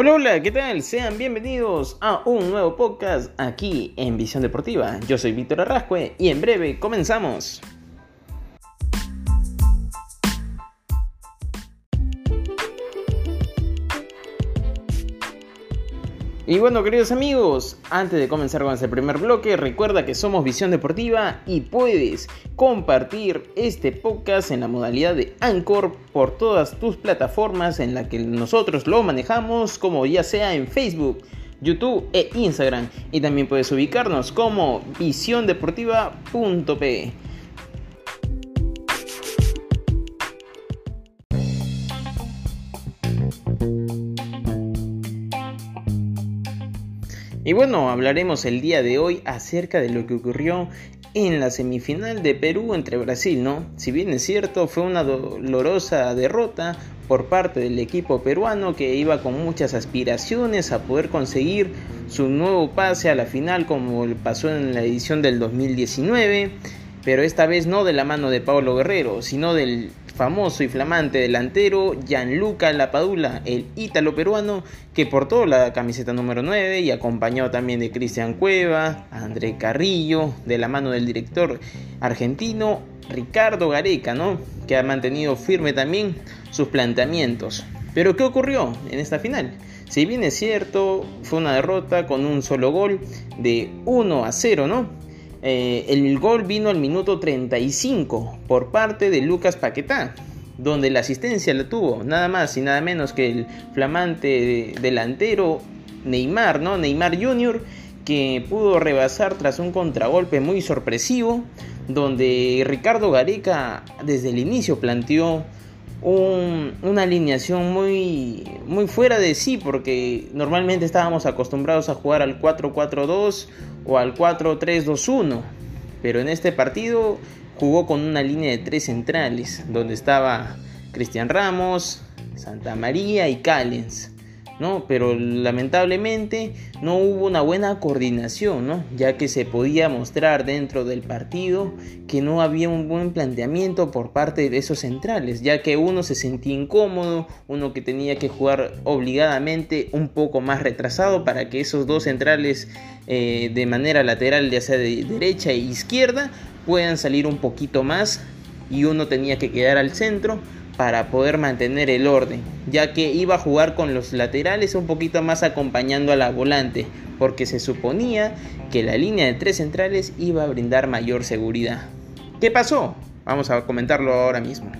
Hola, hola, ¿qué tal? Sean bienvenidos a un nuevo podcast aquí en Visión Deportiva. Yo soy Víctor Arrascue y en breve comenzamos. Y bueno, queridos amigos, antes de comenzar con este primer bloque, recuerda que somos Visión Deportiva y puedes compartir este podcast en la modalidad de Anchor por todas tus plataformas en las que nosotros lo manejamos, como ya sea en Facebook, YouTube e Instagram. Y también puedes ubicarnos como visiondeportiva.pe. Y bueno, hablaremos el día de hoy acerca de lo que ocurrió en la semifinal de Perú entre Brasil, ¿no? Si bien es cierto, fue una dolorosa derrota por parte del equipo peruano que iba con muchas aspiraciones a poder conseguir su nuevo pase a la final como pasó en la edición del 2019, pero esta vez no de la mano de Pablo Guerrero, sino del famoso y flamante delantero Gianluca Lapadula, el ítalo peruano que portó la camiseta número 9 y acompañó también de Cristian Cueva, André Carrillo, de la mano del director argentino Ricardo Gareca, ¿no? que ha mantenido firme también sus planteamientos. Pero ¿qué ocurrió en esta final? Si bien es cierto, fue una derrota con un solo gol de 1 a 0, ¿no? Eh, el gol vino al minuto 35 por parte de Lucas Paquetá, donde la asistencia la tuvo nada más y nada menos que el flamante delantero Neymar, ¿no? Neymar Jr., que pudo rebasar tras un contragolpe muy sorpresivo, donde Ricardo Gareca desde el inicio planteó una alineación muy, muy fuera de sí, porque normalmente estábamos acostumbrados a jugar al 4-4-2 o al 4-3-2-1, pero en este partido jugó con una línea de tres centrales, donde estaba Cristian Ramos, Santa María y Callens. ¿No? Pero lamentablemente no hubo una buena coordinación, ¿no? Ya que se podía mostrar dentro del partido que no había un buen planteamiento por parte de esos centrales, ya que uno se sentía incómodo, uno que tenía que jugar obligadamente un poco más retrasado para que esos dos centrales eh, de manera lateral, ya sea de derecha e izquierda, puedan salir un poquito más y uno tenía que quedar al centro para poder mantener el orden, ya que iba a jugar con los laterales un poquito más acompañando a la volante, porque se suponía que la línea de tres centrales iba a brindar mayor seguridad. ¿Qué pasó? Vamos a comentarlo ahora mismo.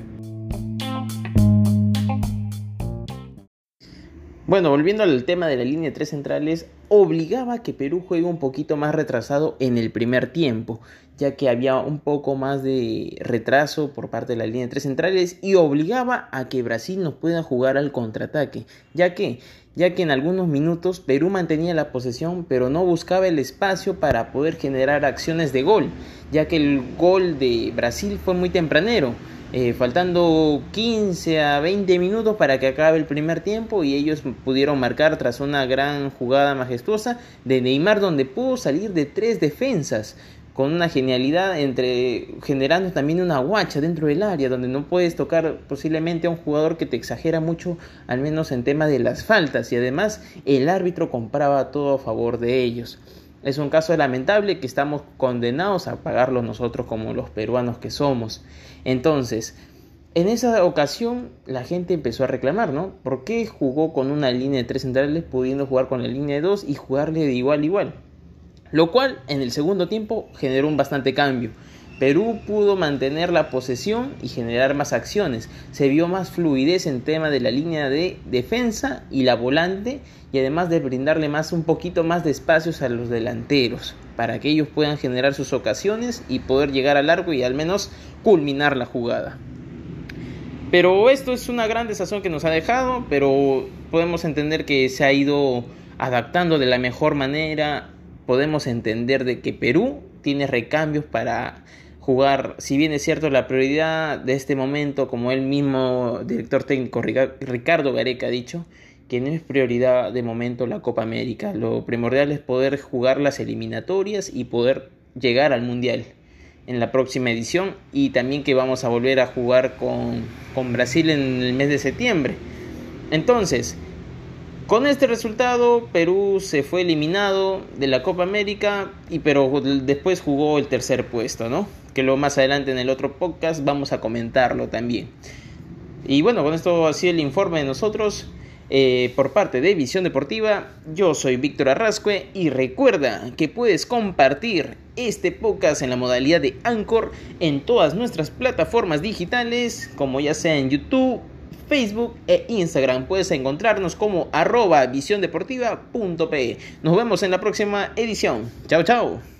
Bueno, volviendo al tema de la línea de tres centrales, obligaba a que Perú juegue un poquito más retrasado en el primer tiempo, ya que había un poco más de retraso por parte de la línea de tres centrales y obligaba a que Brasil nos pueda jugar al contraataque, ya que ya que en algunos minutos Perú mantenía la posesión pero no buscaba el espacio para poder generar acciones de gol, ya que el gol de Brasil fue muy tempranero eh, faltando 15 a 20 minutos para que acabe el primer tiempo y ellos pudieron marcar tras una gran jugada majestuosa de Neymar donde pudo salir de tres defensas con una genialidad entre generando también una guacha dentro del área donde no puedes tocar posiblemente a un jugador que te exagera mucho al menos en tema de las faltas y además el árbitro compraba todo a favor de ellos. Es un caso lamentable que estamos condenados a pagarlo nosotros como los peruanos que somos. Entonces, en esa ocasión la gente empezó a reclamar, ¿no? ¿Por qué jugó con una línea de tres centrales pudiendo jugar con la línea de dos y jugarle de igual a igual? Lo cual en el segundo tiempo generó un bastante cambio. Perú pudo mantener la posesión y generar más acciones. Se vio más fluidez en tema de la línea de defensa y la volante y además de brindarle más un poquito más de espacios a los delanteros para que ellos puedan generar sus ocasiones y poder llegar a largo y al menos culminar la jugada. Pero esto es una gran desazón que nos ha dejado, pero podemos entender que se ha ido adaptando de la mejor manera. Podemos entender de que Perú tiene recambios para jugar, si bien es cierto, la prioridad de este momento, como el mismo director técnico Ricardo Gareca ha dicho, que no es prioridad de momento la Copa América. Lo primordial es poder jugar las eliminatorias y poder llegar al Mundial en la próxima edición y también que vamos a volver a jugar con, con Brasil en el mes de septiembre. Entonces, Con este resultado, Perú se fue eliminado de la Copa América, y, pero después jugó el tercer puesto, ¿no? Que lo más adelante en el otro podcast vamos a comentarlo también. Y bueno, con esto así el informe de nosotros. Eh, por parte de Visión Deportiva, yo soy Víctor Arrascue y recuerda que puedes compartir este podcast en la modalidad de Anchor en todas nuestras plataformas digitales, como ya sea en YouTube, Facebook e Instagram. Puedes encontrarnos como arroba visiondeportiva.pe. Nos vemos en la próxima edición. Chao, chao.